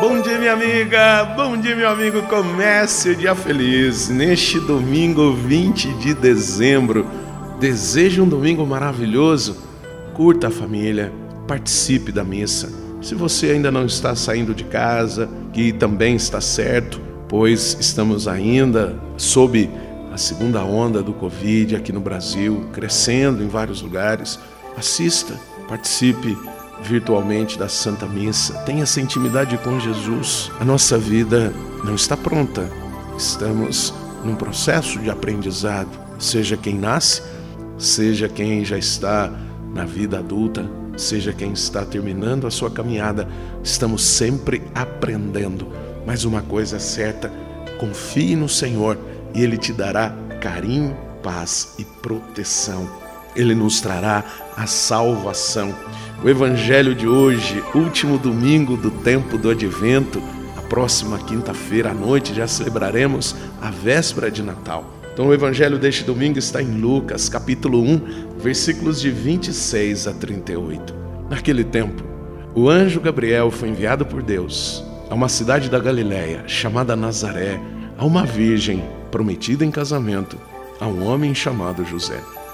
Bom dia, minha amiga. Bom dia, meu amigo. Comece o dia feliz neste domingo 20 de dezembro. Desejo um domingo maravilhoso. Curta a família, participe da missa. Se você ainda não está saindo de casa, que também está certo, pois estamos ainda sob a segunda onda do Covid aqui no Brasil, crescendo em vários lugares. Assista, participe virtualmente da Santa Missa. Tenha essa intimidade com Jesus. A nossa vida não está pronta. Estamos num processo de aprendizado. Seja quem nasce, seja quem já está na vida adulta, seja quem está terminando a sua caminhada, estamos sempre aprendendo. Mas uma coisa é certa: confie no Senhor e Ele te dará carinho, paz e proteção. Ele nos trará a salvação. O Evangelho de hoje, último domingo do tempo do advento, a próxima quinta-feira à noite já celebraremos a véspera de Natal. Então, o Evangelho deste domingo está em Lucas, capítulo 1, versículos de 26 a 38. Naquele tempo, o anjo Gabriel foi enviado por Deus a uma cidade da Galiléia chamada Nazaré, a uma virgem prometida em casamento a um homem chamado José.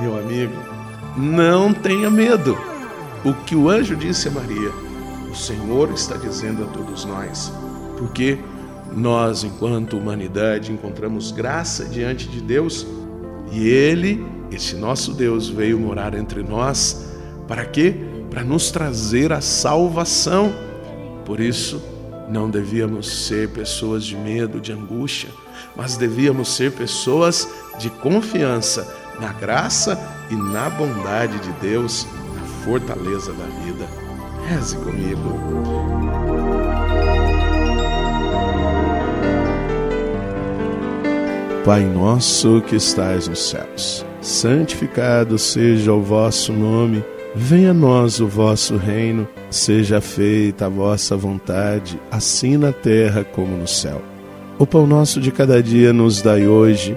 meu amigo, não tenha medo. O que o anjo disse a Maria, o Senhor está dizendo a todos nós, porque nós, enquanto humanidade, encontramos graça diante de Deus e Ele, esse nosso Deus, veio morar entre nós para quê? Para nos trazer a salvação. Por isso, não devíamos ser pessoas de medo, de angústia, mas devíamos ser pessoas de confiança na graça e na bondade de Deus, na fortaleza da vida. Reze comigo. Pai nosso que estais nos céus, santificado seja o vosso nome, venha a nós o vosso reino, seja feita a vossa vontade, assim na terra como no céu. O pão nosso de cada dia nos dai hoje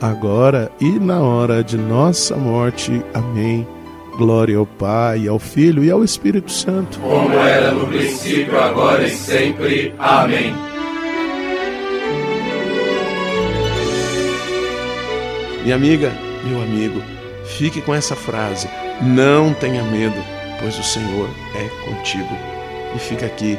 agora e na hora de nossa morte. Amém. Glória ao Pai, ao Filho e ao Espírito Santo. Como era no princípio, agora e sempre. Amém. Minha amiga, meu amigo, fique com essa frase: não tenha medo, pois o Senhor é contigo. E fica aqui